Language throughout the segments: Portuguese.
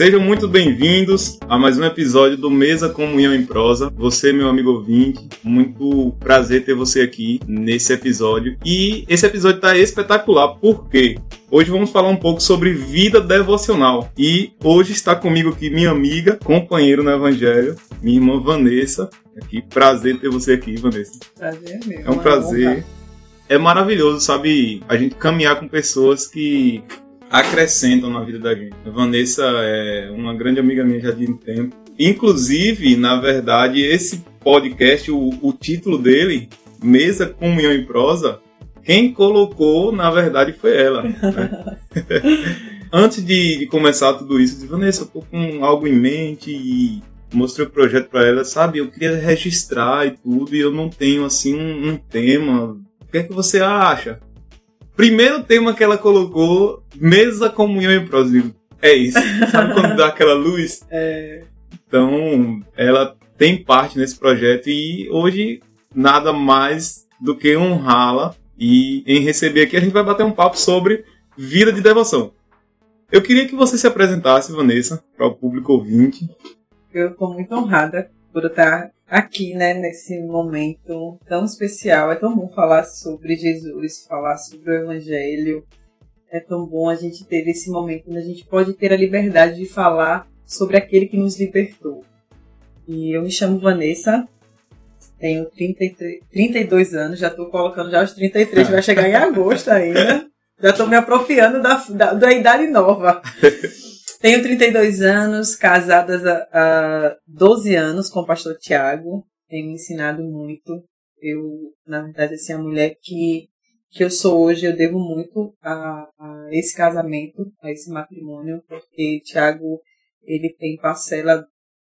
Sejam muito bem-vindos a mais um episódio do Mesa Comunhão em Prosa. Você, meu amigo ouvinte, muito prazer ter você aqui nesse episódio. E esse episódio tá espetacular, porque hoje vamos falar um pouco sobre vida devocional. E hoje está comigo aqui minha amiga, companheiro no Evangelho, minha irmã Vanessa. Aqui, prazer ter você aqui, Vanessa. Prazer mesmo. É um prazer. É maravilhoso, sabe, a gente caminhar com pessoas que acrescentam na vida da gente. A Vanessa é uma grande amiga minha já de um tempo. Inclusive, na verdade, esse podcast, o, o título dele, Mesa Comunhão em Prosa, quem colocou, na verdade, foi ela. Né? Antes de, de, começar tudo isso, eu disse, Vanessa, eu tô com algo em mente e mostrei o projeto para ela, sabe? Eu queria registrar e tudo, e eu não tenho, assim, um, um tema. O que é que você acha? Primeiro tema que ela colocou, mesa, comunhão e próximo. É isso. Sabe quando dá aquela luz? É. Então, ela tem parte nesse projeto e hoje nada mais do que honrá-la e em receber aqui a gente vai bater um papo sobre vida de devoção. Eu queria que você se apresentasse, Vanessa, para o público ouvinte. Eu estou muito honrada por estar aqui, né, nesse momento tão especial. É tão bom falar sobre Jesus, falar sobre o Evangelho. É tão bom a gente ter esse momento onde a gente pode ter a liberdade de falar sobre aquele que nos libertou. E eu me chamo Vanessa, tenho 33, 32 anos, já estou colocando já os 33, vai chegar em agosto ainda. Já estou me apropriando da, da, da idade nova. Tenho 32 anos, casadas há, há 12 anos com o pastor Tiago. Tenho me ensinado muito. Eu, na verdade, assim, a mulher que, que eu sou hoje, eu devo muito a, a esse casamento, a esse matrimônio, porque Tiago, ele tem parcela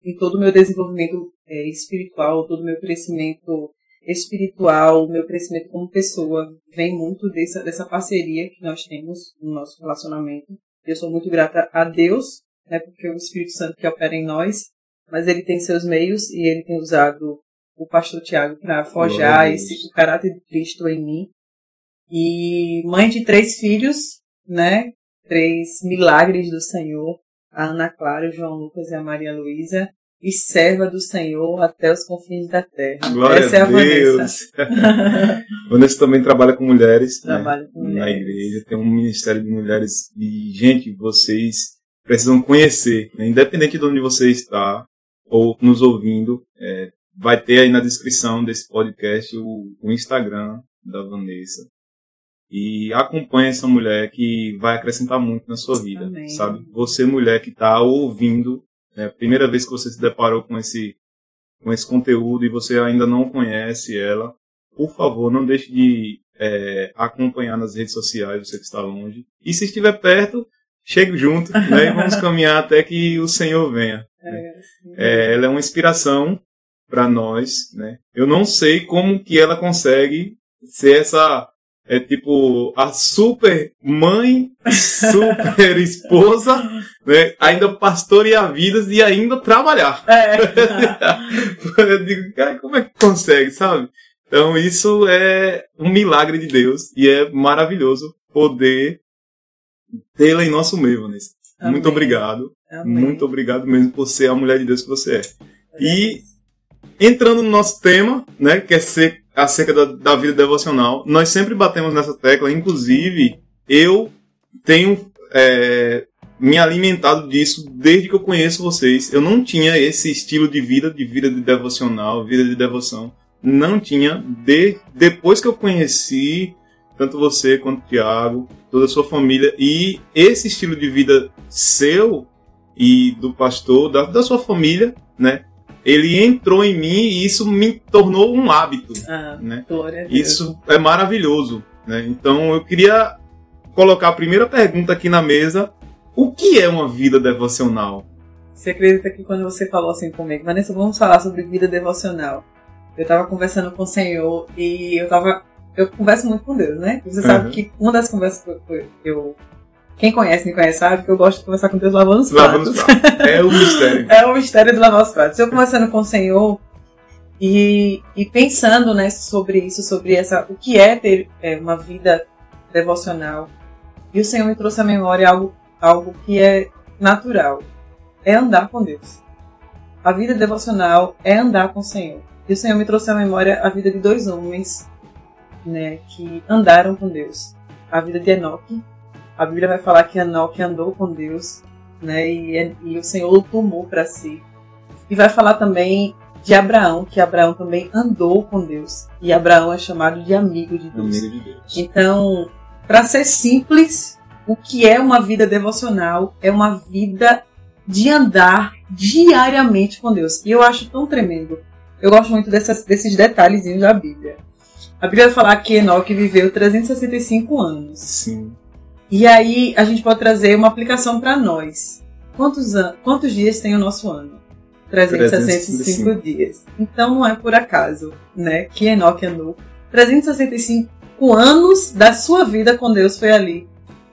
em todo o meu desenvolvimento é, espiritual, todo o meu crescimento espiritual, meu crescimento como pessoa, vem muito dessa, dessa parceria que nós temos no nosso relacionamento. Eu sou muito grata a Deus, né, porque é o Espírito Santo que opera em nós, mas ele tem seus meios e ele tem usado o pastor Tiago para forjar esse o caráter de Cristo em mim. E mãe de três filhos, né? Três milagres do Senhor, a Ana Clara, o João Lucas e a Maria Luísa, e serva do Senhor até os confins da terra. Glória Essa é a Deus. Vanessa. Vanessa também trabalha com mulheres. Né, trabalha né, com mulheres. Na igreja, tem um ministério de mulheres. E, gente, vocês precisam conhecer, né? independente de onde você está ou nos ouvindo, é, vai ter aí na descrição desse podcast o, o Instagram da Vanessa. E acompanhe essa mulher que vai acrescentar muito na sua vida, Amém. sabe? Você, mulher que está ouvindo é a primeira vez que você se deparou com esse, com esse conteúdo e você ainda não conhece ela, por favor, não deixe de é, acompanhar nas redes sociais, você que está longe. E se estiver perto, chegue junto né, e vamos caminhar até que o Senhor venha. É, é, ela é uma inspiração para nós. Né? Eu não sei como que ela consegue ser essa é tipo a super mãe, super esposa, né? Ainda pastorear vidas e ainda trabalhar. É. Eu digo, cara, como é que consegue, sabe? Então isso é um milagre de Deus e é maravilhoso poder tê-la em nosso meio, Vanessa. Amém. Muito obrigado. Amém. Muito obrigado mesmo por ser a mulher de Deus que você é. E entrando no nosso tema, né, que é ser acerca da, da, vida devocional. Nós sempre batemos nessa tecla, inclusive eu tenho é, me alimentado disso desde que eu conheço vocês. Eu não tinha esse estilo de vida, de vida de devocional, vida de devoção. Não tinha. De, depois que eu conheci tanto você quanto o Tiago, toda a sua família, e esse estilo de vida seu e do pastor, da, da sua família, né? Ele entrou em mim e isso me tornou um hábito. Ah, né? Isso é maravilhoso. Né? Então eu queria colocar a primeira pergunta aqui na mesa: o que é uma vida devocional? Você acredita que quando você falou assim comigo, Vanessa, vamos falar sobre vida devocional? Eu estava conversando com o Senhor e eu tava. Eu converso muito com Deus, né? Você sabe Uhum. que uma das conversas que eu- Quem conhece, me conhece, sabe que eu gosto de conversar com Deus lavando os Lavando pratos. os pratos. É o mistério. É o mistério do lavar os pratos. Eu conversando com o Senhor e, e pensando né, sobre isso, sobre essa, o que é ter é, uma vida devocional. E o Senhor me trouxe à memória algo, algo que é natural. é andar com Deus. A vida devocional é andar com o Senhor. E o Senhor me trouxe à memória a vida de dois homens né, que andaram com Deus. A vida de Enoque. A Bíblia vai falar que Enoque andou com Deus né, e, e o Senhor o tomou para si. E vai falar também de Abraão, que Abraão também andou com Deus. E Abraão é chamado de amigo de Deus. Amigo de Deus. Então, para ser simples, o que é uma vida devocional é uma vida de andar diariamente com Deus. E eu acho tão tremendo. Eu gosto muito dessas, desses detalhezinhos da Bíblia. A Bíblia vai falar que Enoque viveu 365 anos. Sim. E aí a gente pode trazer uma aplicação para nós. Quantos, an quantos dias tem o nosso ano? 365 365. dias. Então não é por acaso, né, que Enoque andou 365 anos da sua vida com Deus foi ali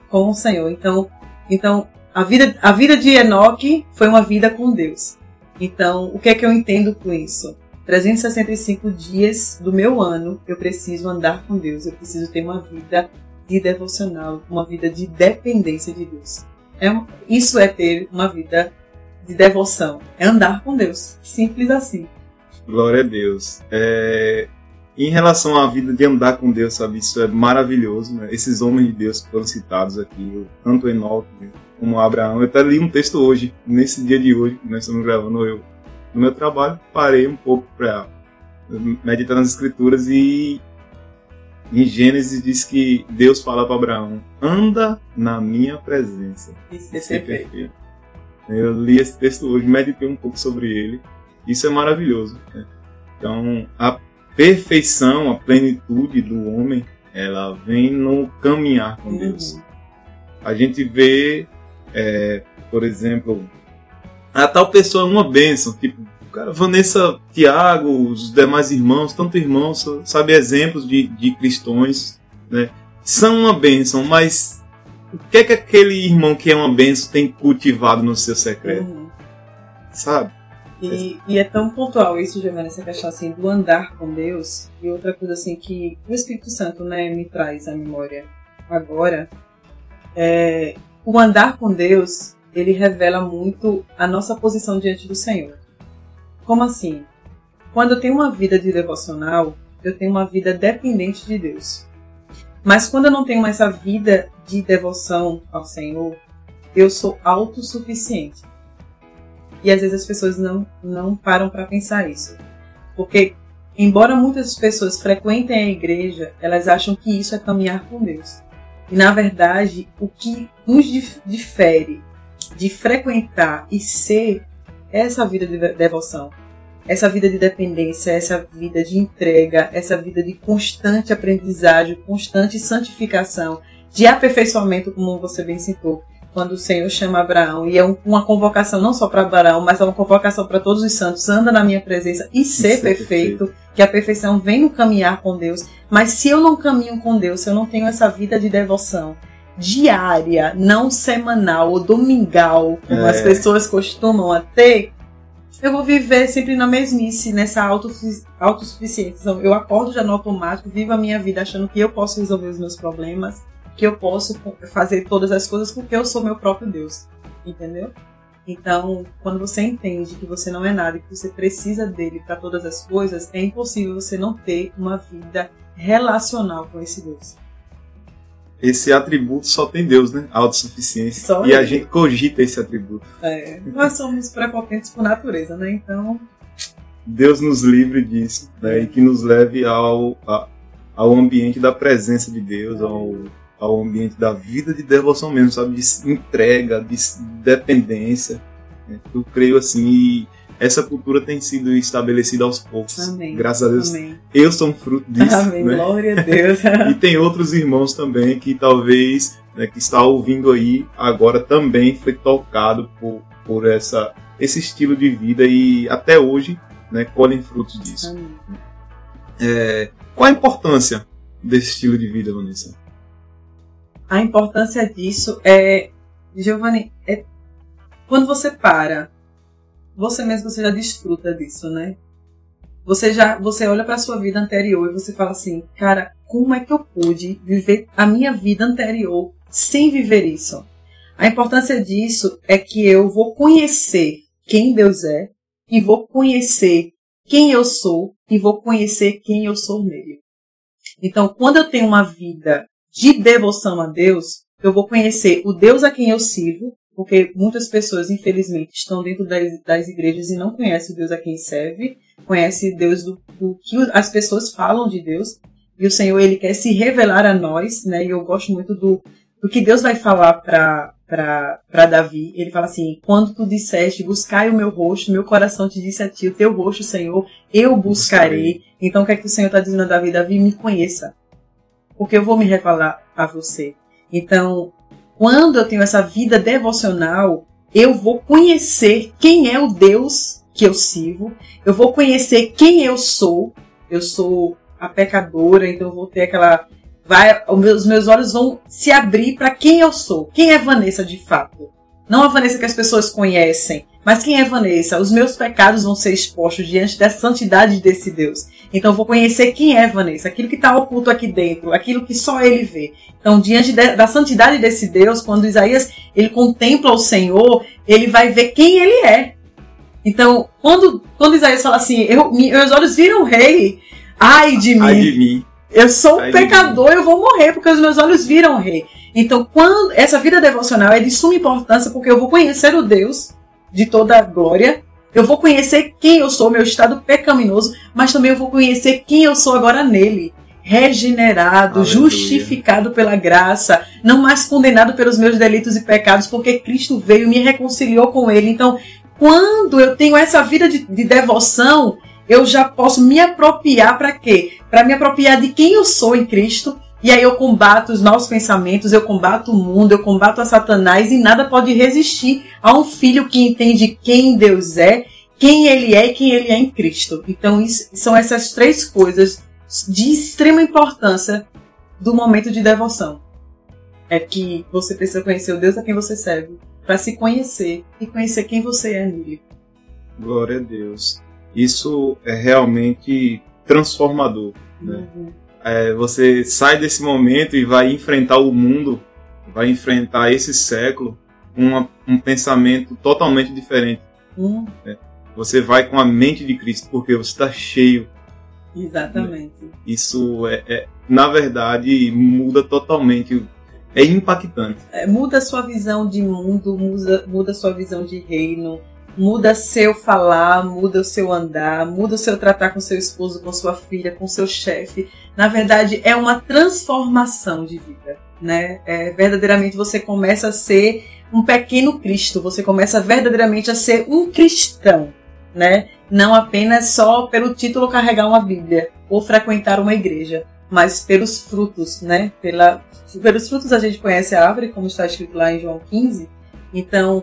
com o Senhor. Então, então a vida a vida de Enoque foi uma vida com Deus. Então, o que é que eu entendo com isso? 365 dias do meu ano eu preciso andar com Deus, eu preciso ter uma vida de devocional, uma vida de dependência de Deus. É, isso é ter uma vida de devoção, é andar com Deus. Simples assim. Glória a Deus. É, Em relação à vida de andar com Deus, sabe, isso é maravilhoso, né? Esses homens de Deus que foram citados aqui, tanto Enoque como Abraão. Eu até li um texto hoje, nesse dia de hoje, que nós estamos gravando, eu, no meu trabalho, parei um pouco para meditar nas escrituras e em Gênesis diz que Deus fala para Abraão: anda na minha presença. Isso é perfeito. perfeito. Eu li esse texto hoje, meditei um pouco sobre ele. Isso é maravilhoso. né? Então, a perfeição, a plenitude do homem, ela vem no caminhar com Deus. Uhum. A gente vê, é, por exemplo, a tal pessoa é uma bênção, tipo, cara, Vanessa, Tiago, os demais irmãos, tanto irmãos, sabe, exemplos de, de cristãos, né? São uma bênção, mas o que é que aquele irmão que é uma bênção tem cultivado no seu secreto, Uhum. sabe? E, e é tão pontual isso, Giovanna, essa questão assim do andar com Deus. E outra coisa assim que o Espírito Santo né, me traz à memória agora é o andar com Deus, ele revela muito a nossa posição diante do Senhor. Como assim? Quando eu tenho uma vida de devocional, eu tenho uma vida dependente de Deus. Mas quando eu não tenho essa vida de devoção ao Senhor, eu sou autossuficiente. E às vezes as pessoas não, não param para pensar isso. Porque, embora muitas pessoas frequentem a igreja, elas acham que isso é caminhar com Deus. E na verdade, o que nos dif- difere de frequentar e ser essa vida de de- devoção, essa vida de dependência, essa vida de entrega, essa vida de constante aprendizagem, constante santificação, de aperfeiçoamento, como você bem citou, quando o Senhor chama Abraão, e é um- uma convocação não só para Abraão, mas é uma convocação para todos os santos, anda na minha presença e ser ser perfeito, que a perfeição vem no caminhar com Deus. Mas se eu não caminho com Deus, se eu não tenho essa vida de devoção diária, não semanal ou domingal, como É. as pessoas costumam a ter, eu vou viver sempre na mesmice, nessa autossufi- autossuficiência. Eu acordo já no automático, vivo a minha vida achando que eu posso resolver os meus problemas, que eu posso fazer todas as coisas porque eu sou meu próprio Deus. Entendeu? Então, quando você entende que você não é nada e que você precisa dele para todas as coisas, é impossível você não ter uma vida relacional com esse Deus. Esse atributo só tem Deus, né? Autossuficiência. Só e a gente cogita esse atributo. É, nós somos prepotentes por natureza, né? Então, Deus nos livre disso, né? E que nos leve ao, a- ao ambiente da presença de Deus, ao, ao ambiente da vida de devoção mesmo, sabe? De entrega, de dependência. né? Eu creio assim, e essa cultura tem sido estabelecida aos poucos. Amém. Graças a Deus. amém. Eu sou um fruto disso. amém. né? Glória a Deus. E tem outros irmãos também que talvez, né, que está ouvindo aí agora também foi tocado por, por essa, esse estilo de vida e até hoje né, colhem frutos disso. É, qual a importância desse estilo de vida, Vanessa? A importância disso é, Giovanni, é quando você para, você mesmo você já desfruta disso, né? Você já, você olha para sua vida anterior e você fala assim, cara, como é que eu pude viver a minha vida anterior sem viver isso? A importância disso é que eu vou conhecer quem Deus é e vou conhecer quem eu sou e vou conhecer quem eu sou nele. Então, quando eu tenho uma vida de devoção a Deus, eu vou conhecer o Deus a quem eu sirvo, porque muitas pessoas, infelizmente, estão dentro das, das igrejas e não conhecem o Deus a quem serve, conhece Deus do, do, que as pessoas falam de Deus, e o Senhor ele quer se revelar a nós, né? E eu gosto muito do, do que Deus vai falar para para Davi. Ele fala assim: Quando tu disseste, buscai o meu rosto, meu coração te disse a ti, o teu rosto, Senhor, eu buscarei. Então o que é que o Senhor está dizendo a Davi? Davi, me conheça, porque eu vou me revelar a você. Então, quando eu tenho essa vida devocional, eu vou conhecer quem é o Deus que eu sirvo, eu vou conhecer quem eu sou. Eu sou a pecadora, então eu vou ter aquela vai, os meus olhos vão se abrir para quem eu sou. Quem é Vanessa de fato? Não a Vanessa que as pessoas conhecem, mas quem é Vanessa? Os meus pecados vão ser expostos diante da santidade desse Deus. Então vou conhecer quem é Vanessa, aquilo que está oculto aqui dentro, aquilo que só ele vê. Então, diante de, da santidade desse Deus, quando Isaías ele contempla o Senhor, ele vai ver quem ele é. Então, quando, quando Isaías fala assim, eu, meus olhos viram o rei, ai de mim. Ai de mim. Eu sou um pecador, eu vou morrer porque os meus olhos viram o rei. Então, quando essa vida devocional é de suma importância porque eu vou conhecer o Deus de toda a glória, eu vou conhecer quem eu sou, meu estado pecaminoso, mas também eu vou conhecer quem eu sou agora nele. Regenerado, Aleluia. justificado pela graça, não mais condenado pelos meus delitos e pecados, porque Cristo veio e me reconciliou com Ele. Então, quando eu tenho essa vida de, de devoção, eu já posso me apropriar para quê? Para me apropriar de quem eu sou em Cristo. E aí eu combato os maus pensamentos, eu combato o mundo, eu combato a Satanás e nada pode resistir a um filho que entende quem Deus é, quem ele é e quem ele é em Cristo. Então isso, são essas três coisas de extrema importância do momento de devoção. É que você precisa conhecer o Deus a quem você serve, para se conhecer e conhecer quem você é nele. Glória a Deus isso é realmente transformador. Né? Uhum. É, você sai desse momento e vai enfrentar o mundo, vai enfrentar esse século com um pensamento totalmente diferente. Uhum. Né? Você vai com a mente de Cristo porque você está cheio. Exatamente. Né? Isso é, é, na verdade, muda totalmente. É impactante. É, muda a sua visão de mundo, muda, muda a sua visão de reino muda seu falar, muda o seu andar, muda o seu tratar com seu esposo, com sua filha, com seu chefe. Na verdade, é uma transformação de vida, né? É, verdadeiramente você começa a ser um pequeno Cristo, você começa verdadeiramente a ser um cristão, né? Não apenas só pelo título carregar uma Bíblia ou frequentar uma igreja, mas pelos frutos, né? Pela, pelos frutos a gente conhece a árvore, como está escrito lá em João 15. Então,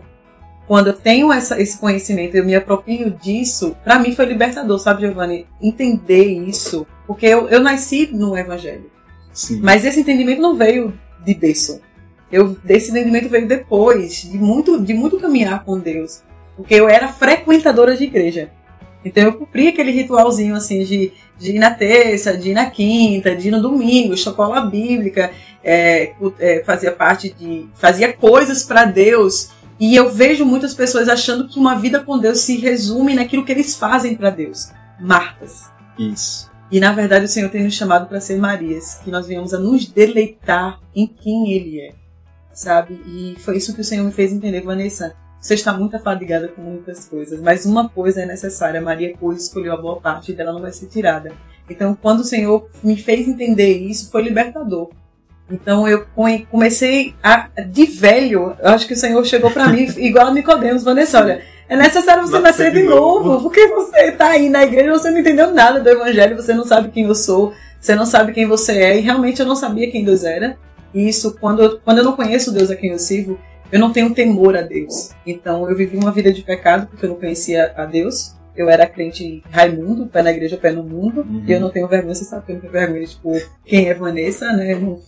quando eu tenho essa, esse conhecimento, eu me aproprio disso, para mim foi libertador, sabe, Giovanni? Entender isso. Porque eu, eu nasci no Evangelho. Sim. Mas esse entendimento não veio de berço. Eu, esse entendimento veio depois, de muito, de muito caminhar com Deus. Porque eu era frequentadora de igreja. Então eu cumpria aquele ritualzinho assim de, de ir na terça, de ir na quinta, de ir no domingo, escola bíblica, é, é, fazia parte de. fazia coisas para Deus e eu vejo muitas pessoas achando que uma vida com Deus se resume naquilo que eles fazem para Deus. Martas. Isso. E na verdade o Senhor tem nos chamado para ser Marias, que nós venhamos a nos deleitar em quem Ele é, sabe? E foi isso que o Senhor me fez entender, Vanessa. Você está muito afadigada com muitas coisas, mas uma coisa é necessária. Maria, pois, escolheu a boa parte dela não vai ser tirada. Então, quando o Senhor me fez entender isso, foi libertador. Então eu comecei a de velho, eu acho que o Senhor chegou para mim igual a Nicodemos, Vanessa, olha, é necessário você nascer de novo, porque você está aí na igreja, você não entendeu nada do evangelho, você não sabe quem eu sou, você não sabe quem você é, e realmente eu não sabia quem Deus era. E isso quando eu, quando eu não conheço Deus a quem eu sirvo, eu não tenho temor a Deus. Então eu vivi uma vida de pecado porque eu não conhecia a Deus. Eu era crente Raimundo, pé na igreja, pé no mundo. Uhum. E eu não tenho vergonha, você sabe que eu não tenho vergonha, tipo, quem é Vanessa, né? não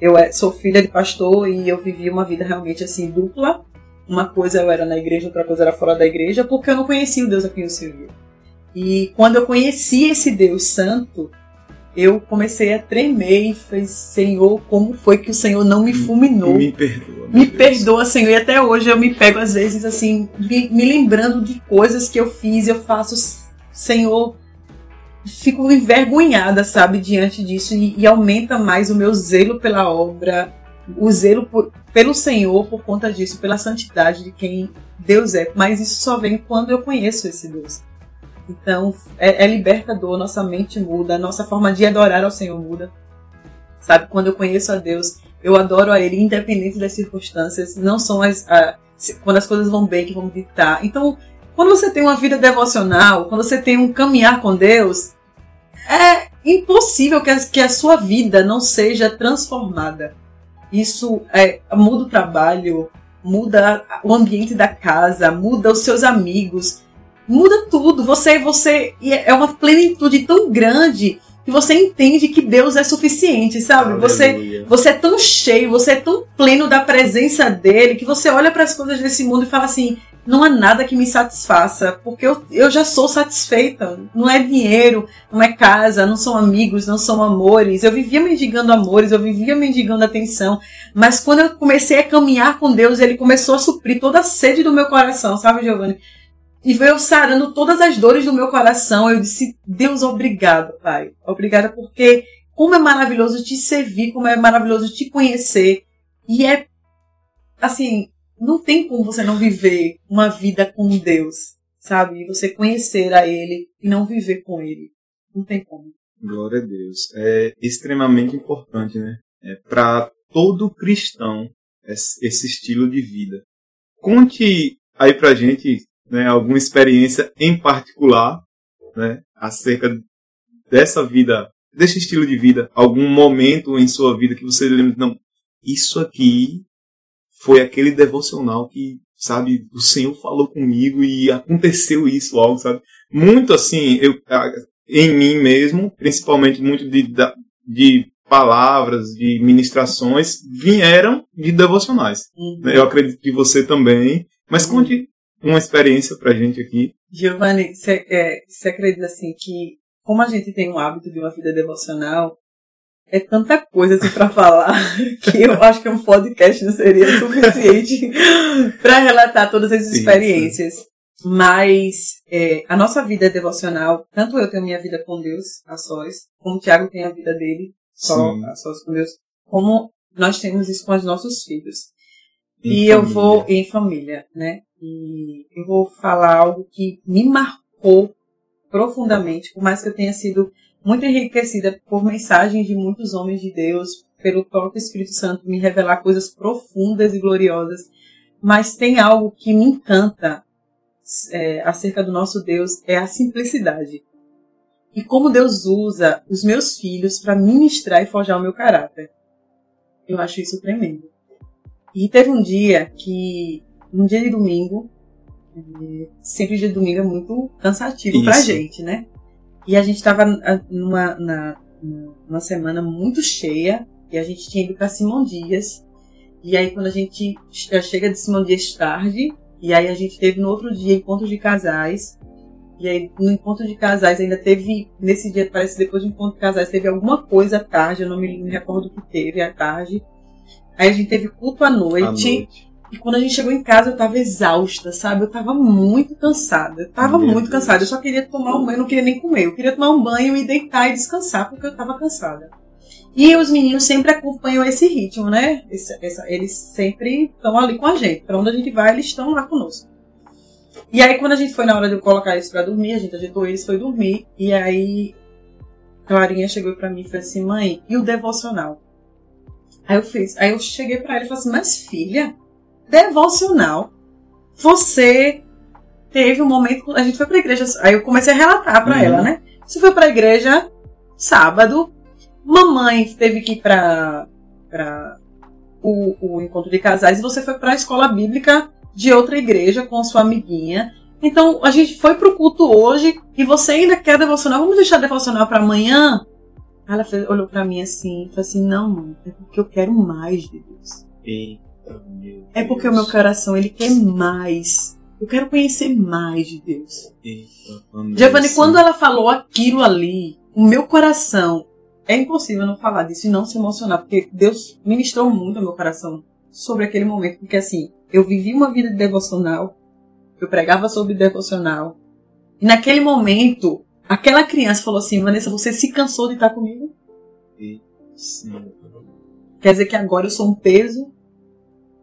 eu é, sou filha de pastor e eu vivi uma vida realmente assim dupla. Uma coisa eu era na igreja, outra coisa era fora da igreja, porque eu não conhecia o Deus a quem eu servia. E quando eu conheci esse Deus Santo, eu comecei a tremer e falei, Senhor, como foi que o Senhor não me fulminou? Me perdoa. Me perdoa, Senhor. E até hoje eu me pego, às vezes, assim, me, me lembrando de coisas que eu fiz, eu faço, Senhor, fico envergonhada, sabe, diante disso. E, e aumenta mais o meu zelo pela obra, o zelo por, pelo Senhor por conta disso, pela santidade de quem Deus é. Mas isso só vem quando eu conheço esse Deus. Então, é, é libertador, nossa mente muda, nossa forma de adorar ao Senhor muda. Sabe, quando eu conheço a Deus, eu adoro a Ele, independente das circunstâncias. Não são as. A, quando as coisas vão bem que vão ditar. Então, quando você tem uma vida devocional, quando você tem um caminhar com Deus, é impossível que a, que a sua vida não seja transformada. Isso é, muda o trabalho, muda o ambiente da casa, muda os seus amigos, muda tudo. Você, você é uma plenitude tão grande que você entende que Deus é suficiente, sabe? Você, você é tão cheio, você é tão pleno da presença dele que você olha para as coisas desse mundo e fala assim: não há nada que me satisfaça, porque eu, eu já sou satisfeita. Não é dinheiro, não é casa, não são amigos, não são amores. Eu vivia mendigando amores, eu vivia mendigando atenção. Mas quando eu comecei a caminhar com Deus, ele começou a suprir toda a sede do meu coração, sabe, Giovanni? E veio sarando todas as dores do meu coração. Eu disse, Deus, obrigado, Pai. Obrigada porque como é maravilhoso te servir, como é maravilhoso te conhecer. E é, assim, não tem como você não viver uma vida com Deus, sabe? Você conhecer a Ele e não viver com Ele. Não tem como. Glória a Deus. É extremamente importante, né? É para todo cristão esse estilo de vida. Conte aí pra gente né, alguma experiência em particular né, acerca dessa vida, desse estilo de vida, algum momento em sua vida que você lembra, não, isso aqui foi aquele devocional que, sabe, o Senhor falou comigo e aconteceu isso logo, sabe? Muito assim, eu, em mim mesmo, principalmente muito de, de palavras, de ministrações, vieram de devocionais. Uhum. Eu acredito que você também. Mas uhum. conte uma experiência pra gente aqui. Giovanni, você é, acredita assim que, como a gente tem um hábito de uma vida devocional, é tanta coisa assim para falar que eu acho que um podcast não seria suficiente para relatar todas as experiências. Sim, sim. Mas é, a nossa vida é devocional, tanto eu tenho minha vida com Deus, a sós, como o Tiago tem a vida dele, só sim. a sós com Deus, como nós temos isso com os nossos filhos. Em e família. eu vou em família, né? E eu vou falar algo que me marcou profundamente, por mais que eu tenha sido muito enriquecida por mensagens de muitos homens de Deus, pelo próprio Espírito Santo me revelar coisas profundas e gloriosas. Mas tem algo que me encanta é, acerca do nosso Deus, é a simplicidade. E como Deus usa os meus filhos para ministrar e forjar o meu caráter. Eu acho isso tremendo. E teve um dia que um dia de domingo, é, sempre dia de domingo é muito cansativo Isso. pra gente, né? E a gente tava numa, na, numa semana muito cheia e a gente tinha ido pra Simão Dias. E aí quando a gente chega de Simão Dias tarde, e aí a gente teve no outro dia encontro de casais. E aí no encontro de casais ainda teve, nesse dia, parece depois do encontro de casais, teve alguma coisa à tarde, eu não me, me recordo o que teve à tarde. Aí a gente teve culto à noite. À noite. E quando a gente chegou em casa, eu tava exausta, sabe? Eu tava muito cansada. Eu tava Meu muito Deus. cansada. Eu só queria tomar um banho, não queria nem comer. Eu queria tomar um banho e deitar e descansar, porque eu tava cansada. E os meninos sempre acompanham esse ritmo, né? Esse, essa, eles sempre estão ali com a gente. Pra onde a gente vai, eles estão lá conosco. E aí, quando a gente foi na hora de eu colocar eles pra dormir, a gente ajeitou eles, foi dormir. E aí, Clarinha chegou pra mim e falou assim: mãe, e o devocional? Aí eu fiz. Aí eu cheguei pra ela e falei assim: mas filha devocional, você teve um momento. A gente foi pra igreja. Aí eu comecei a relatar pra uhum. ela, né? Você foi pra igreja sábado, mamãe teve que ir pra, pra o, o encontro de casais e você foi pra escola bíblica de outra igreja com sua amiguinha. Então a gente foi pro culto hoje e você ainda quer devocional. Vamos deixar devocional para amanhã? Ela olhou para mim assim e falou assim: Não, mãe, é porque eu quero mais de Deus. E é porque o meu coração ele quer mais. Eu quero conhecer mais de Deus. Eita, Giovanni, quando ela falou aquilo ali, o meu coração é impossível não falar disso e não se emocionar, porque Deus ministrou muito ao meu coração sobre aquele momento, porque assim, eu vivi uma vida de devocional, eu pregava sobre devocional, e naquele momento, aquela criança falou assim, Vanessa, você se cansou de estar comigo? Sim. Quer dizer que agora eu sou um peso?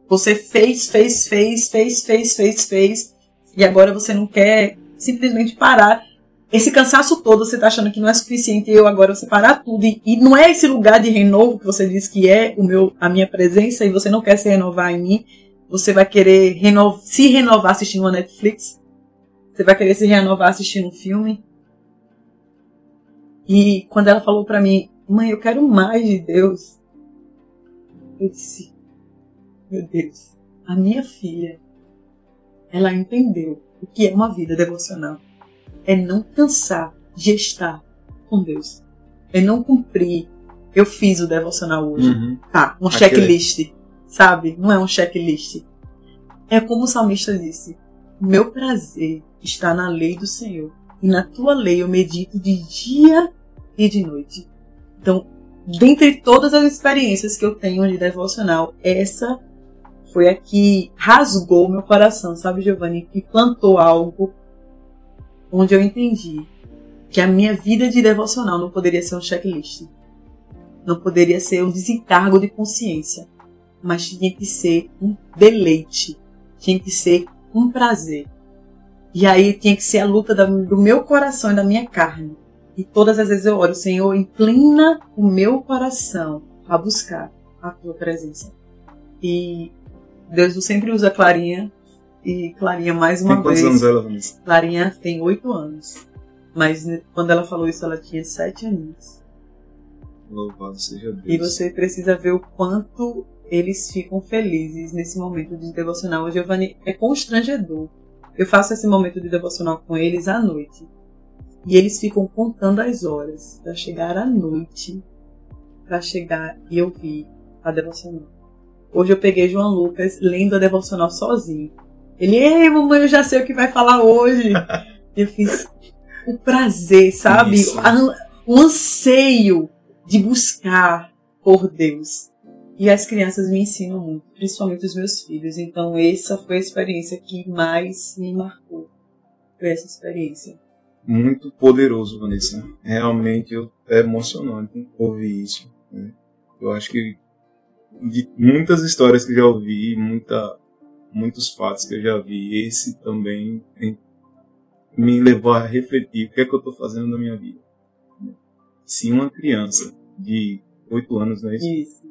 Você fez, fez, fez, fez, fez, fez, fez, e agora você não quer simplesmente parar. Esse cansaço todo você tá achando que não é suficiente eu agora separar tudo e, e, não é esse lugar de renovo que você diz que é o meu a minha presença e você não quer se renovar em mim. Você vai querer reno, se renovar assistindo uma Netflix. Você vai querer se renovar assistindo um filme. E quando ela falou para mim mãe eu quero mais de Deus. Eu disse meu Deus a minha filha ela entendeu o que é uma vida devocional é não cansar de estar com Deus. É não cumprir. Eu fiz o devocional hoje. Uhum. Tá, um Aquele- checklist. Sabe? Não é um checklist. É como o salmista disse: Meu prazer está na lei do Senhor. E na tua lei eu medito de dia e de noite. Então, dentre todas as experiências que eu tenho de devocional, essa foi a que rasgou meu coração, sabe, Giovanni? Que plantou algo onde eu entendi que a minha vida de devocional não poderia ser um checklist. Não poderia ser um desencargo de consciência. Mas tinha que ser um deleite. Tinha que ser um prazer. E aí tinha que ser a luta do meu coração e da minha carne. E todas as vezes eu oro, Senhor, inclina o meu coração a buscar a tua presença. E Deus sempre usa Clarinha. E Clarinha, mais uma Tem quantos vez. anos ela, Vanessa? Clarinha tem oito anos. Mas né, quando ela falou isso, ela tinha sete anos. Louvado seja Deus. E você precisa ver o quanto eles ficam felizes nesse momento de devocional. O Giovanni é constrangedor. Eu faço esse momento de devocional com eles à noite. E eles ficam contando as horas para chegar à noite, para chegar e ouvir a devocional. Hoje eu peguei João Lucas lendo a devocional sozinho. Ele, ei, mamãe, eu já sei o que vai falar hoje. eu fiz o prazer, sabe? Isso. O anseio de buscar por Deus. E as crianças me ensinam muito, principalmente os meus filhos. Então, essa foi a experiência que mais me marcou. Foi essa experiência. Muito poderoso, Vanessa. Realmente eu- é emocionante ouvir isso. né? Eu acho que de muitas histórias que eu já ouvi, muita, muitos fatos que eu já vi, esse também tem- me levou a refletir o que é que eu estou fazendo na minha vida. Se uma criança de 8 anos, não é isso? Isso.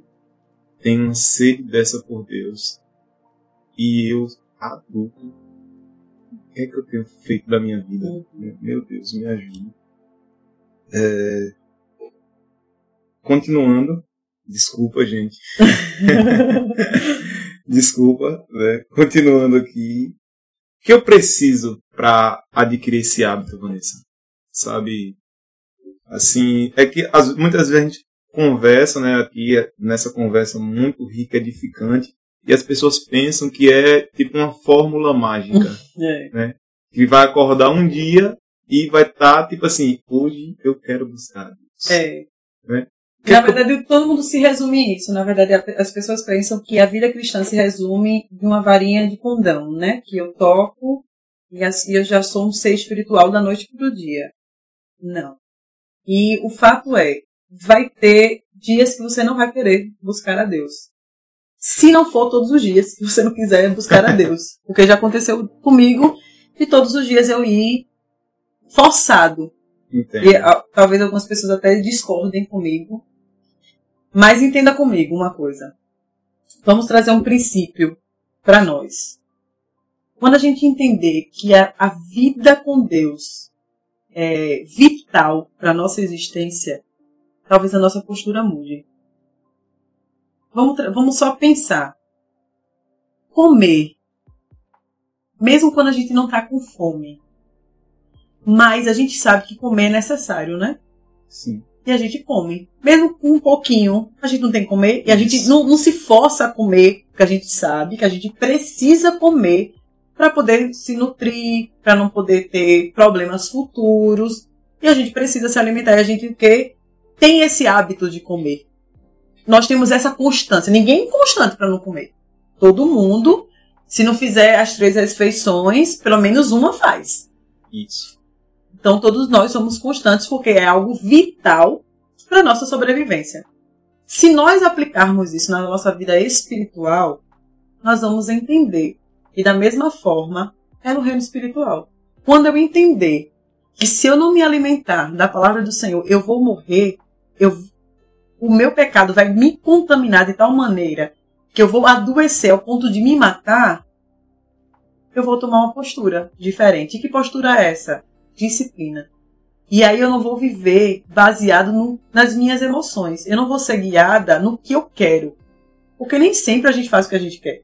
tem uma sede dessa por Deus e eu, adulto, o que é que eu tenho feito da minha vida? Uhum. Meu Deus, me ajude. É, Continuando, desculpa, gente. Desculpa, né? Continuando aqui. O que eu preciso para adquirir esse hábito, Vanessa? Sabe? Assim, é que as- muitas vezes a gente conversa, né, aqui é- nessa conversa muito rica, edificante, e as pessoas pensam que é tipo uma fórmula mágica, É. que vai acordar um dia e vai estar tipo assim, hoje eu quero buscar Deus. É. Né? Na verdade, todo mundo se resume a isso. Na verdade, a- as pessoas pensam que a vida cristã se resume em uma varinha de condão, né? Que eu toco e assim eu já sou um ser espiritual da noite para o dia. Não. E o fato é, vai ter dias que você não vai querer buscar a Deus. Se não for todos os dias que você não quiser buscar a Deus. Porque já aconteceu comigo de todos os dias eu ir forçado. Entendo. E ah, talvez algumas pessoas até discordem comigo. Mas entenda comigo uma coisa. Vamos trazer um princípio para nós. Quando a gente entender que a, a vida com Deus é vital para nossa existência, talvez a nossa postura mude. Vamos, vamos só pensar. Comer. Mesmo quando a gente não está com fome. Mas a gente sabe que comer é necessário, né? Sim. E a gente come. Mesmo com um pouquinho, a gente não tem que comer. E a gente não, não se força a comer, porque a gente sabe que a gente precisa comer para poder se nutrir, para não poder ter problemas futuros. E a gente precisa se alimentar. E a gente quer tem esse hábito de comer. Nós temos essa constância. Ninguém é constante para não comer. Todo mundo, se não fizer as três refeições, pelo menos uma faz. Isso. Então todos nós somos constantes porque é algo vital para nossa sobrevivência. Se nós aplicarmos isso na nossa vida espiritual, nós vamos entender que da mesma forma é no reino espiritual. Quando eu entender que se eu não me alimentar da palavra do Senhor, eu vou morrer, eu, o meu pecado vai me contaminar de tal maneira que eu vou adoecer ao ponto de me matar, eu vou tomar uma postura diferente. E que postura é essa? Disciplina. E aí eu não vou viver baseado no, nas minhas emoções. Eu não vou ser guiada no que eu quero. Porque nem sempre a gente faz o que a gente quer.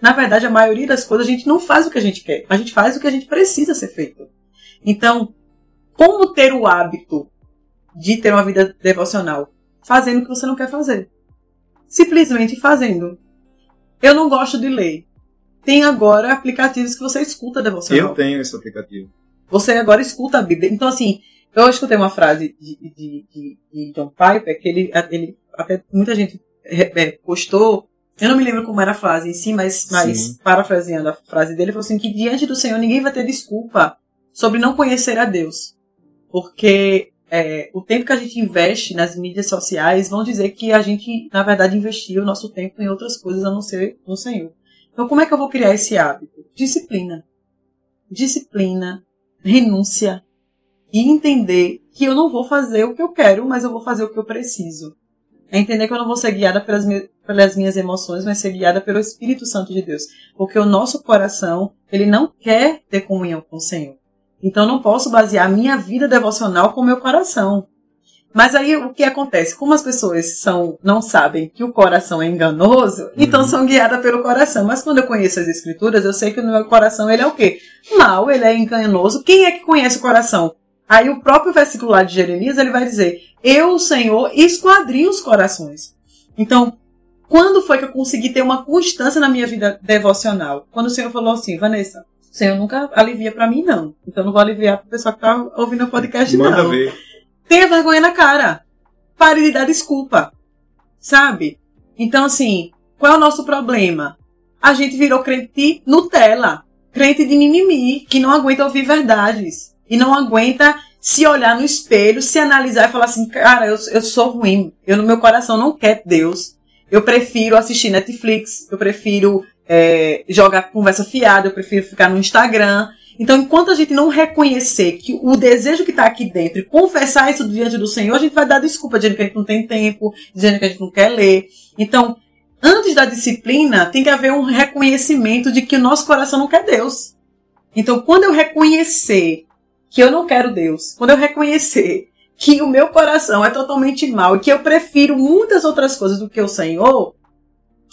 Na verdade, a maioria das coisas a gente não faz o que a gente quer. A gente faz o que a gente precisa ser feito. Então, como ter o hábito de ter uma vida devocional? Fazendo o que você não quer fazer. Simplesmente fazendo. Eu não gosto de ler. Tem agora aplicativos que você escuta devocional. Eu tenho esse aplicativo. Você agora escuta a Bíblia. Então, assim, eu escutei uma frase de, de, de, de John Piper que ele, ele até muita gente é, postou. Eu não me lembro como era a frase em si, mas, mas parafraseando a frase dele, ele falou assim: que diante do Senhor ninguém vai ter desculpa sobre não conhecer a Deus. Porque é, o tempo que a gente investe nas mídias sociais vão dizer que a gente, na verdade, investiu o nosso tempo em outras coisas a não ser no Senhor. Então, como é que eu vou criar esse hábito? Disciplina. Disciplina, renúncia, e entender que eu não vou fazer o que eu quero, mas eu vou fazer o que eu preciso. É entender que eu não vou ser guiada pelas, pelas minhas emoções, mas ser guiada pelo Espírito Santo de Deus. Porque o nosso coração, ele não quer ter comunhão com o Senhor. Então eu não posso basear minha vida devocional com o meu coração. Mas aí o que acontece? Como as pessoas são, não sabem que o coração é enganoso, uhum. então são guiadas pelo coração. Mas quando eu conheço as escrituras, eu sei que o meu coração ele é o quê? Mal, ele é enganoso. Quem é que conhece o coração? Aí o próprio versículo lá de Jeremias, ele vai dizer: Eu, o Senhor, esquadrinho os corações. Então, quando foi que eu consegui ter uma constância na minha vida devocional? Quando o Senhor falou assim, Vanessa, o Senhor nunca alivia para mim, não. Então não vou aliviar para o pessoal que tá ouvindo o podcast, Manda não. Ver. Tenha vergonha na cara. Pare de dar desculpa. Sabe? Então, assim, qual é o nosso problema? A gente virou crente Nutella. Crente de mimimi, que não aguenta ouvir verdades e não aguenta se olhar no espelho, se analisar e falar assim, cara, eu, eu sou ruim, eu no meu coração não quero Deus, eu prefiro assistir Netflix, eu prefiro é, jogar conversa fiada, eu prefiro ficar no Instagram. Então, enquanto a gente não reconhecer que o desejo que está aqui dentro e confessar isso diante do Senhor, a gente vai dar desculpa dizendo que a gente não tem tempo, dizendo que a gente não quer ler. Então, antes da disciplina, tem que haver um reconhecimento de que o nosso coração não quer Deus. Então, quando eu reconhecer que eu não quero Deus, quando eu reconhecer que o meu coração é totalmente mau e que eu prefiro muitas outras coisas do que o Senhor,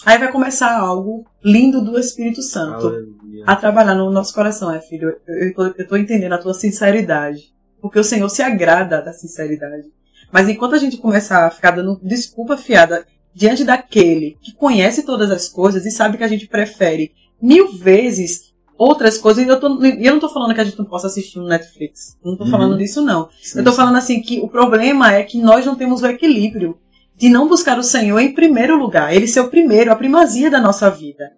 aí vai começar algo lindo do Espírito Santo Aleluia. A trabalhar no nosso coração, é filho. Eu, eu, eu tô entendendo a tua sinceridade, porque o Senhor se agrada da sinceridade. Mas enquanto a gente começar a ficar dando desculpa fiada diante daquele que conhece todas as coisas e sabe que a gente prefere mil vezes outras coisas. E eu, tô, eu não tô falando que a gente não possa assistir no Netflix. Não tô uhum. falando disso, não. Sim, eu tô sim. falando assim que o problema é que nós não temos o equilíbrio de não buscar o Senhor em primeiro lugar. Ele ser o primeiro, a primazia da nossa vida.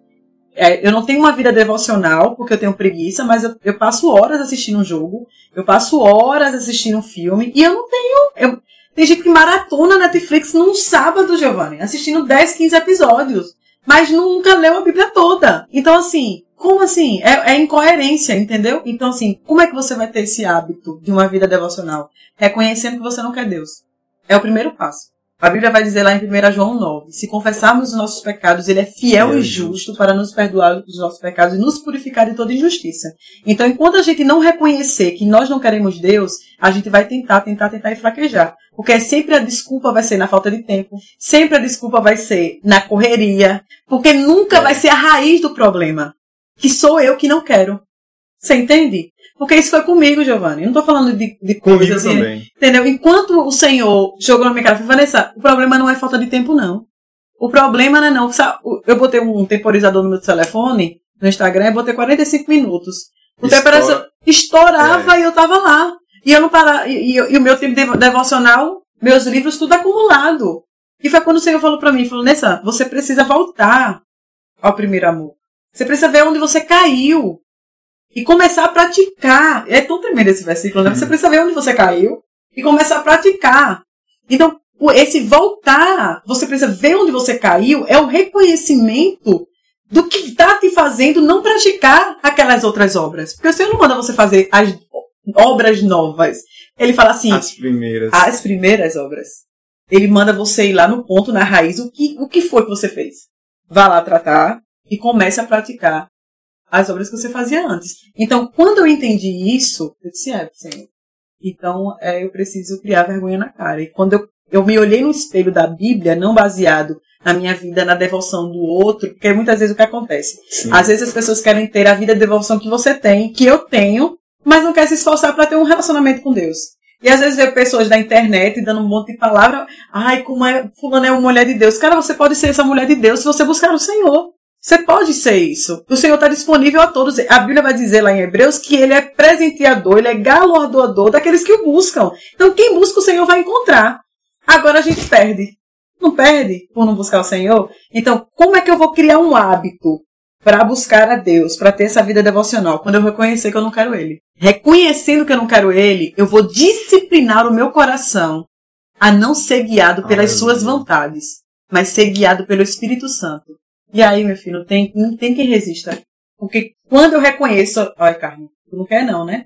É, eu não tenho uma vida devocional, porque eu tenho preguiça, mas eu, eu, passo horas assistindo um jogo, eu passo horas assistindo um filme, e eu não tenho. Eu, tem gente que maratona Netflix num sábado, Giovanni, assistindo 10, 15 episódios, mas nunca leu a Bíblia toda. Então, assim, como assim? É, é, incoerência, entendeu? Então, assim, como é que você vai ter esse hábito de uma vida devocional? Reconhecendo que você não quer Deus. É o primeiro passo. A Bíblia vai dizer lá em 1 João 9: se confessarmos os nossos pecados, Ele é fiel é e justo para nos perdoar os nossos pecados e nos purificar de toda injustiça. Então, enquanto a gente não reconhecer que nós não queremos Deus, a gente vai tentar, tentar, tentar e fraquejar. Porque sempre a desculpa vai ser na falta de tempo, sempre a desculpa vai ser na correria, porque nunca é. vai ser a raiz do problema que sou eu que não quero. Você entende? Porque isso foi comigo, Giovanni. Eu não tô falando de, de coisas assim. Também. Entendeu? Enquanto o Senhor jogou na minha cara, Vanessa, o problema não é falta de tempo, não. O problema não é não. Eu botei um temporizador no meu telefone, no Instagram, e botei 45 minutos. O Estoura. estourava é. e eu tava lá. E eu não parava. E, e, e, o meu tempo devocional meus livros tudo acumulado. E foi quando o Senhor falou para mim, falou, Nessa, você precisa voltar ao primeiro amor. Você precisa ver onde você caiu. E começar a praticar. É tão tremendo esse versículo, né? Você precisa ver onde você caiu e começar a praticar. Então, esse voltar, você precisa ver onde você caiu, é o reconhecimento do que está te fazendo não praticar aquelas outras obras. Porque o Senhor não manda você fazer as obras novas. Ele fala assim: as primeiras. As primeiras obras. Ele manda você ir lá no ponto, na raiz, o que, o que foi que você fez. Vá lá tratar e comece a praticar as obras que você fazia antes. Então, quando eu entendi isso, eu disse: é, Senhor. Então, é, eu preciso criar vergonha na cara. E quando eu, eu me olhei no espelho da Bíblia, não baseado na minha vida, na devoção do outro, porque muitas vezes o que acontece? Sim. Às vezes as pessoas querem ter a vida de devoção que você tem, que eu tenho, mas não quer se esforçar para ter um relacionamento com Deus. E às vezes vê pessoas da internet dando um monte de palavra, ai, como é, fulano é uma mulher de Deus. Cara, você pode ser essa mulher de Deus se você buscar o Senhor. Você pode ser isso. O Senhor está disponível a todos. A Bíblia vai dizer lá em Hebreus que ele é presenteador, ele é galardoador daqueles que o buscam. Então, quem busca o Senhor vai encontrar. Agora a gente perde. Não perde por não buscar o Senhor? Então, como é que eu vou criar um hábito para buscar a Deus, para ter essa vida devocional, quando eu reconhecer que eu não quero Ele. Reconhecendo que eu não quero Ele, eu vou disciplinar o meu coração a não ser guiado pelas suas vontades, mas ser guiado pelo Espírito Santo. E aí, meu filho, tem, tem quem resista. Porque quando eu reconheço, olha, Carmen, tu não quer não, né?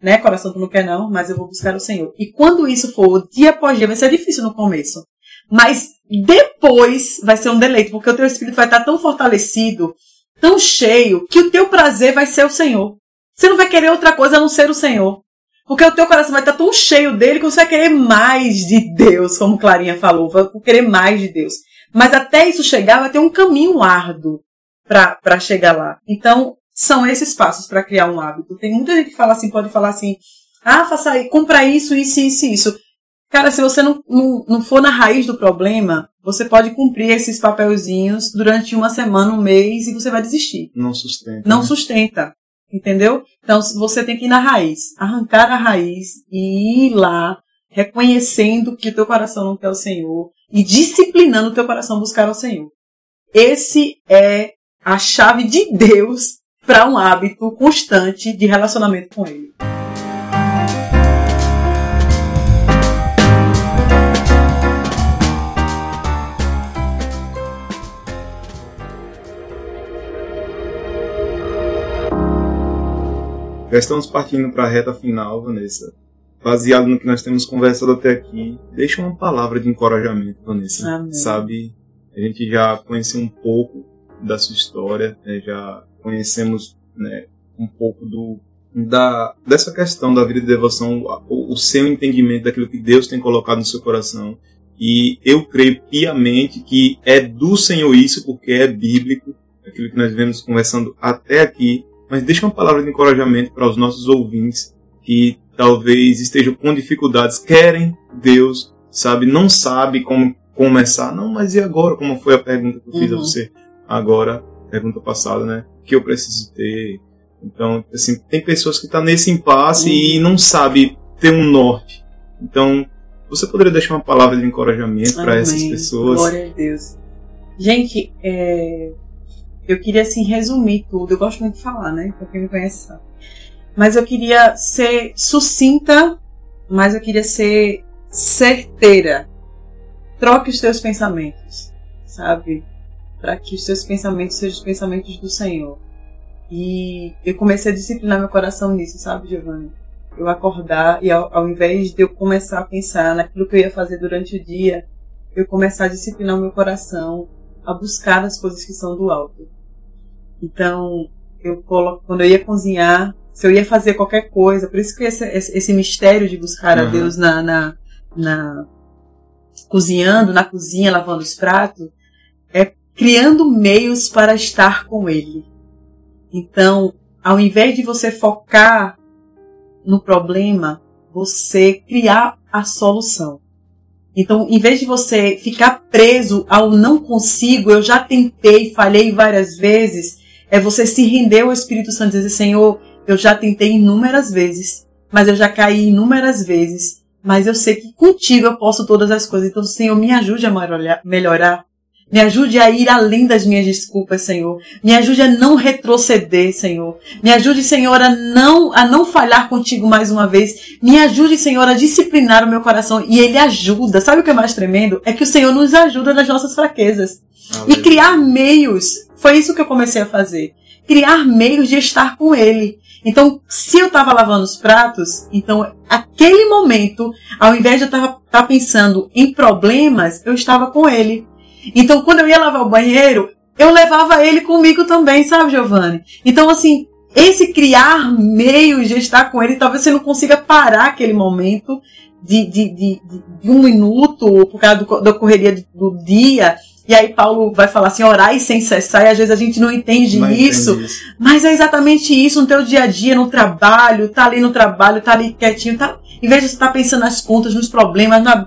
Né, coração, tu não quer não, mas eu vou buscar o Senhor. E quando isso for dia após dia, vai ser difícil no começo. Mas depois vai ser um deleite, porque o teu espírito vai estar tão fortalecido tão cheio que o teu prazer vai ser o Senhor. Você não vai querer outra coisa a não ser o Senhor. Porque o teu coração vai estar tão cheio dele que você vai querer mais de Deus, como Clarinha falou, vai querer mais de Deus. Mas até isso chegar, vai ter um caminho árduo para chegar lá. Então, são esses passos para criar um hábito. Tem muita gente que fala assim, pode falar assim, ah, faça aí, compra isso, isso, isso, isso. Cara, se você não, não, não for na raiz do problema, você pode cumprir esses papelzinhos durante uma semana, um mês e você vai desistir. Não sustenta. Não né? sustenta. Entendeu? Então você tem que ir na raiz, arrancar a raiz e ir lá, reconhecendo que o teu coração não quer o Senhor e disciplinando o teu coração a buscar o Senhor. Esse é a chave de Deus para um hábito constante de relacionamento com Ele. Já estamos partindo para a reta final, Vanessa. Baseado no que nós temos conversado até aqui, deixa uma palavra de encorajamento, Vanessa. Amém. Sabe, a gente já conheceu um pouco da sua história, né, já conhecemos né, um pouco do da, dessa questão da vida de devoção, o, o, seu entendimento daquilo que Deus tem colocado no seu coração. E eu creio piamente que é do Senhor isso, porque é bíblico, aquilo que nós vemos conversando até aqui, mas deixa uma palavra de encorajamento para os nossos ouvintes que talvez estejam com dificuldades, querem Deus, sabe, não sabe como começar. Não, mas e agora? Como foi a pergunta que eu fiz uhum. a você agora, pergunta passada, né? O que eu preciso ter? Então, assim, tem pessoas que estão tá nesse impasse uhum. e não sabe ter um norte. Então, você poderia deixar uma palavra de encorajamento para essas pessoas? Glória a Deus. Gente, é, eu queria assim resumir tudo. Eu gosto muito de falar, né? Pra quem me conhece sabe. Mas eu queria ser sucinta, mas eu queria ser certeira. Troque os teus pensamentos, sabe? Para que os teus pensamentos sejam os pensamentos do Senhor. E eu comecei a disciplinar meu coração nisso, sabe, Giovanni? Eu acordar e ao, ao invés de eu começar a pensar naquilo que eu ia fazer durante o dia, eu começar a disciplinar meu coração a buscar as coisas que são do alto. Então, eu coloco, quando eu ia cozinhar, se eu ia fazer qualquer coisa, por isso que esse, esse mistério de buscar uhum. a Deus na, na, na, cozinhando, na cozinha, lavando os pratos, é criando meios para estar com Ele. Então, ao invés de você focar no problema, você criar a solução. Então, em vez de você ficar preso ao não consigo, eu já tentei, falhei várias vezes, é você se render ao Espírito Santo e dizer, Senhor, eu já tentei inúmeras vezes, mas eu já caí inúmeras vezes. mas eu sei que contigo eu posso todas as coisas. Então, Senhor, me ajude a melhorar. Me ajude a ir além das minhas desculpas, Senhor. Me ajude a não retroceder, Senhor. Me ajude, Senhor, a não, a não falhar contigo mais uma vez. Me ajude, Senhor, a disciplinar o meu coração. E Ele ajuda. Sabe o que é mais tremendo? É que o Senhor nos ajuda nas nossas fraquezas. E criar meios. Foi isso que eu comecei a fazer. Criar meios de estar com Ele. Então, se eu estava lavando os pratos, então aquele momento, ao invés de eu estar tá pensando em problemas, eu estava com Ele. Então, quando eu ia lavar o banheiro, eu levava ele comigo também, sabe, Giovanni? Então, assim, esse criar meios de estar com ele, talvez você não consiga parar aquele momento de, de, de, de um minuto por causa do, da correria do dia. E aí Paulo vai falar assim, orar e sem cessar, e às vezes a gente não entende não isso, isso, mas é exatamente isso no teu dia a dia, no trabalho, tá ali no trabalho, tá ali quietinho, tá, em vez de você estar tá pensando nas contas, nos problemas, na,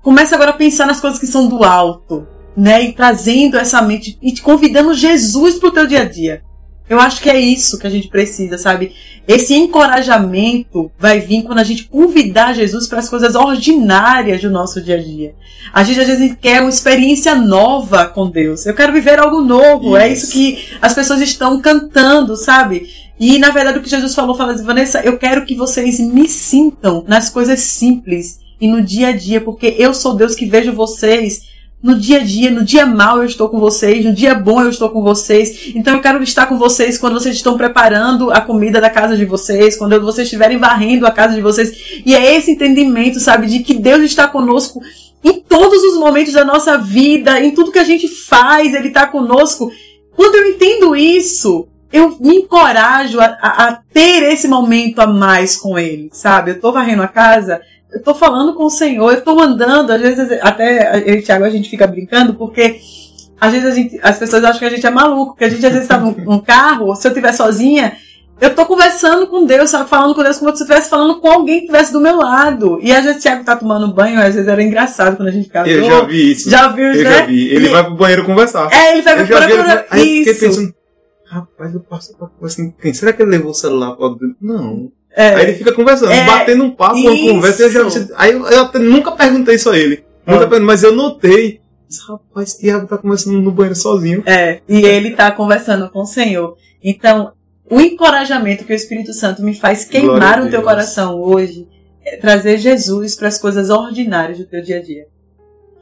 começa agora a pensar nas coisas que são do alto né? E trazendo essa mente e te convidando Jesus para o teu dia a dia. Eu acho que é isso que a gente precisa, sabe? Esse encorajamento vai vir quando a gente convidar Jesus para as coisas ordinárias do nosso dia a dia. A gente às vezes quer uma experiência nova com Deus. Eu quero viver algo novo. Isso. É isso que as pessoas estão cantando, sabe? E na verdade o que Jesus falou, fala assim, Vanessa, eu quero que vocês me sintam nas coisas simples e no dia a dia, porque eu sou Deus que vejo vocês no dia a dia, no dia mal eu estou com vocês, no dia bom eu estou com vocês. Então eu quero estar com vocês quando vocês estão preparando a comida da casa de vocês, quando vocês estiverem varrendo a casa de vocês. E é esse entendimento, sabe, de que Deus está conosco em todos os momentos da nossa vida, em tudo que a gente faz, Ele está conosco. Quando eu entendo isso, eu me encorajo a, a, a, ter esse momento a mais com Ele, sabe? Eu estou varrendo a casa, eu tô falando com o Senhor, eu tô andando, às vezes até eu e Thiago a gente fica brincando, porque às vezes gente, as pessoas acham que a gente é maluco, porque a gente às vezes tá num, num carro, se eu estiver sozinha, eu tô conversando com Deus? Falando com Deus como se eu estivesse falando com alguém que estivesse do meu lado. E às vezes o Thiago tá tomando banho, às vezes era engraçado quando a gente casou. Eu já vi isso. Já viu, eu né? Já vi. Ele e... vai pro banheiro conversar. É, ele vai pro banheiro conversar. Aí eu fiquei pensando, rapaz, eu passo pra assim, quem? Será que ele levou o celular pra Não. É, aí ele fica conversando, é, batendo um papo, uma conversa. Eu já, aí eu, eu até, nunca perguntei isso a ele. Nunca, mas eu notei. Rapaz, Tiago tá conversando no banheiro sozinho. É, e ele tá conversando com o Senhor. Então, o encorajamento que o Espírito Santo me faz queimar o teu coração hoje é trazer Jesus para as coisas ordinárias do teu dia a dia.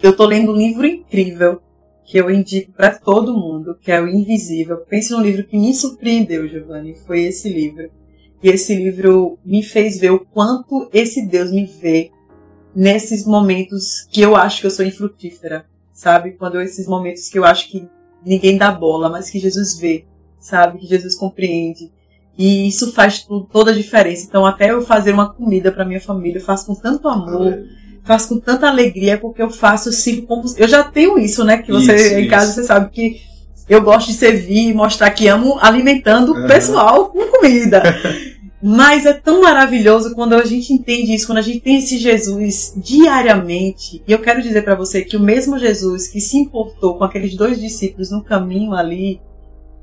Eu tô lendo um livro incrível que eu indico para todo mundo, que é o Invisível. Pense num livro que me surpreendeu, Giovanni, foi esse livro e esse livro me fez ver o quanto esse Deus me vê nesses momentos que eu acho que eu sou infrutífera, sabe? Quando esses momentos que eu acho que ninguém dá bola, mas que Jesus vê, sabe? Que Jesus compreende. E isso faz toda a diferença. Então, até eu fazer uma comida para minha família, eu faço com tanto amor, faço com tanta alegria, porque eu faço assim como. Eu já tenho isso, né? Que você isso, em casa você sabe que eu gosto de servir e mostrar que amo alimentando o pessoal com comida. Mas é tão maravilhoso quando a gente entende isso, quando a gente tem esse Jesus diariamente. E eu quero dizer para você que o mesmo Jesus que se importou com aqueles dois discípulos no caminho ali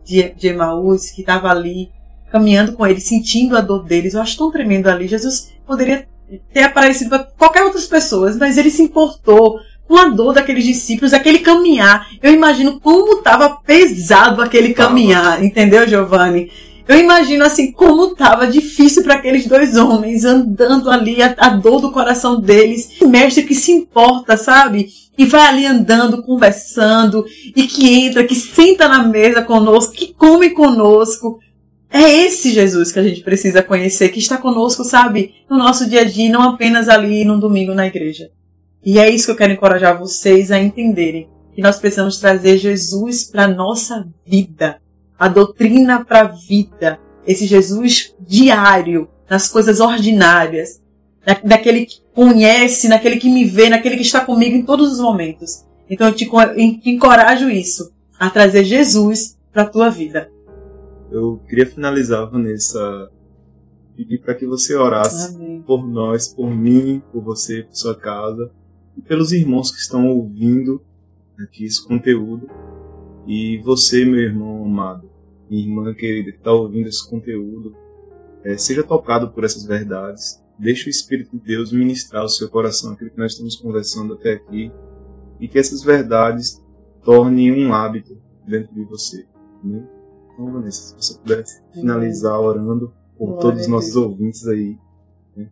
de, de Emaús, que estava ali caminhando com eles, sentindo a dor deles, eu acho tão tremendo ali. Jesus poderia ter aparecido para qualquer outras pessoas, mas ele se importou com a dor daqueles discípulos, aquele caminhar. Eu imagino como estava pesado aquele caminhar, entendeu, Giovanni? Eu imagino assim como tava difícil para aqueles dois homens andando ali, a, a, dor do coração deles. Mestre que se importa, sabe? E vai ali andando, conversando, e que entra, que senta na mesa conosco, que come conosco. É esse Jesus que a gente precisa conhecer, que está conosco, sabe? No nosso dia a dia, não apenas ali no domingo na igreja. E é isso que eu quero encorajar vocês a entenderem. Que nós precisamos trazer Jesus para nossa vida a doutrina para a vida, esse Jesus diário, nas coisas ordinárias, daquele que conhece, naquele que me vê, naquele que está comigo em todos os momentos. Então eu te, te encorajo isso, a trazer Jesus para a tua vida. Eu queria finalizar, Vanessa, pedir para que você orasse Amém. por nós, por mim, por você, por sua casa, pelos irmãos que estão ouvindo aqui esse conteúdo. E você, meu irmão amado, minha irmã querida que está ouvindo esse conteúdo, é, seja tocado por essas verdades Deixe o Espírito de Deus ministrar o seu coração, aquilo que nós estamos conversando até aqui, e que essas verdades tornem um hábito dentro de você. Né? Então, Vanessa, se você pudesse finalizar orando por Glória todos os nossos ouvintes aí. Né?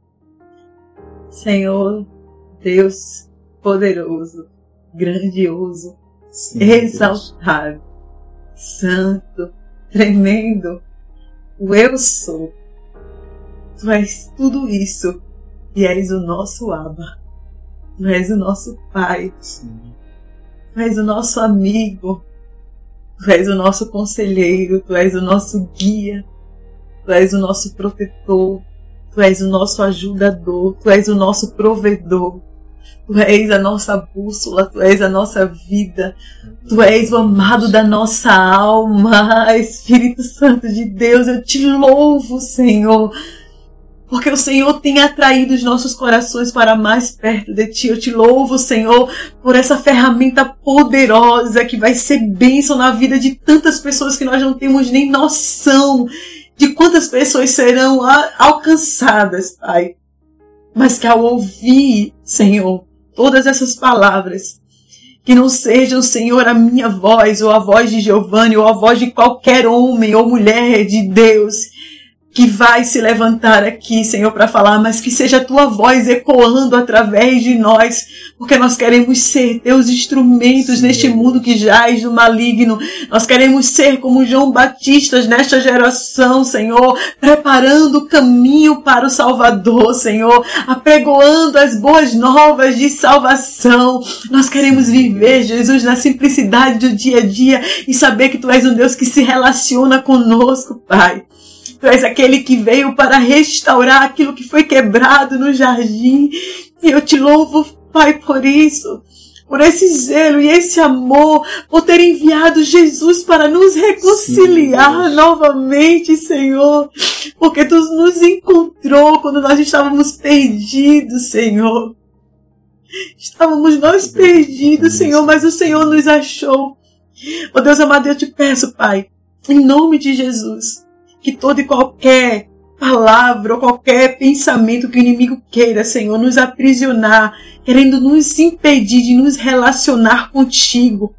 Senhor, Deus poderoso, grandioso, Sim, exaltado, Deus. santo, tremendo, o eu sou. Tu és tudo isso e és o nosso Abba. Tu és o nosso Pai. Sim. Tu és o nosso amigo. Tu és o nosso conselheiro, Tu és o nosso guia, Tu és o nosso protetor, Tu és o nosso ajudador, Tu és o nosso provedor. Tu és a nossa bússola, Tu és a nossa vida, Tu és o amado da nossa alma, Espírito Santo de Deus, eu te louvo, Senhor. Porque o Senhor tem atraído os nossos corações para mais perto de Ti. Eu te louvo, Senhor, por essa ferramenta poderosa que vai ser bênção na vida de tantas pessoas que nós não temos nem noção de quantas pessoas serão alcançadas, Pai. Mas que ao ouvir, Senhor, todas essas palavras, que não sejam, Senhor, a minha voz, ou a voz de Giovanni, ou a voz de qualquer homem ou mulher de Deus, que vai se levantar aqui, Senhor, para falar, mas que seja a tua voz ecoando através de nós, porque nós queremos ser teus instrumentos Sim. neste mundo que jaz no maligno. Nós queremos ser como João Batista nesta geração, Senhor, preparando o caminho para o Salvador, Senhor, apregoando as boas novas de salvação. Nós queremos viver, Jesus, na simplicidade do dia a dia e saber que tu és um Deus que se relaciona conosco, Pai. Tu és aquele que veio para restaurar aquilo que foi quebrado no jardim. E eu te louvo, Pai, por isso. Por esse zelo e esse amor, por ter enviado Jesus para nos reconciliar Sim, novamente, Senhor. Porque tu nos encontrou quando nós estávamos perdidos, Senhor. Estávamos nós perdidos, Senhor, mas o Senhor nos achou. Oh Deus amado, eu te peço, Pai, em nome de Jesus, que toda e qualquer palavra ou qualquer pensamento que o inimigo queira, Senhor, nos aprisionar, querendo nos impedir de nos relacionar contigo,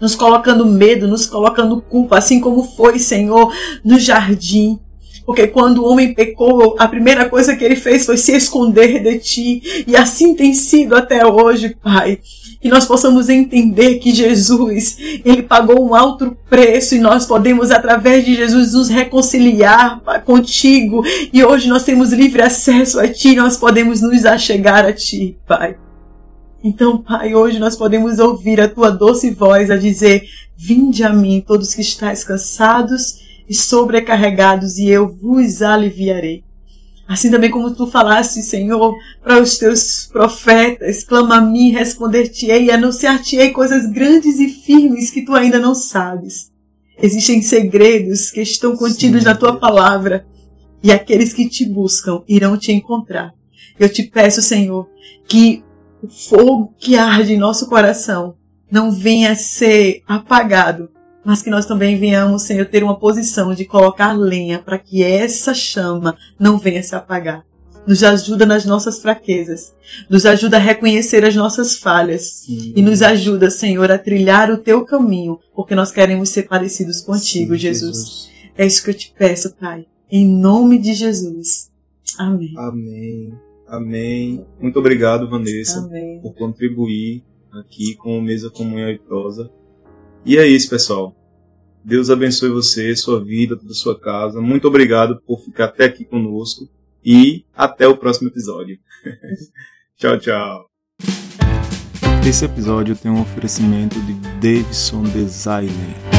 nos colocando medo, nos colocando culpa, assim como foi, Senhor, no jardim. Porque quando o homem pecou, a primeira coisa que ele fez foi se esconder de ti. E assim tem sido até hoje, Pai que nós possamos entender que Jesus, ele pagou um alto preço e nós podemos através de Jesus nos reconciliar contigo e hoje nós temos livre acesso a ti, nós podemos nos achegar a ti, Pai. Então, Pai, hoje nós podemos ouvir a tua doce voz a dizer: Vinde a mim, todos que estáis cansados e sobrecarregados, e eu vos aliviarei. Assim também como tu falaste, Senhor, para os teus profetas, clama a mim, responder-te-ei e anunciar-te-ei coisas grandes e firmes que tu ainda não sabes. Existem segredos que estão contidos Sim, na tua palavra e aqueles que te buscam irão te encontrar. Eu te peço, Senhor, que o fogo que arde em nosso coração não venha a ser apagado mas que nós também venhamos, Senhor, ter uma posição de colocar lenha para que essa chama não venha se apagar. Nos ajuda nas nossas fraquezas, nos ajuda a reconhecer as nossas falhas Sim. e nos ajuda, Senhor, a trilhar o teu caminho, porque nós queremos ser parecidos contigo, Sim, Jesus. Jesus. É isso que eu te peço, Pai, em nome de Jesus. Amém. Amém. Amém. Muito obrigado, Vanessa, Amém. por contribuir aqui com o Mesa Comunhão Aitosa. E é isso, pessoal. Deus abençoe você, sua vida, toda a sua casa. Muito obrigado por ficar até aqui conosco e até o próximo episódio. tchau, tchau. Esse episódio tem um oferecimento de Davidson Designer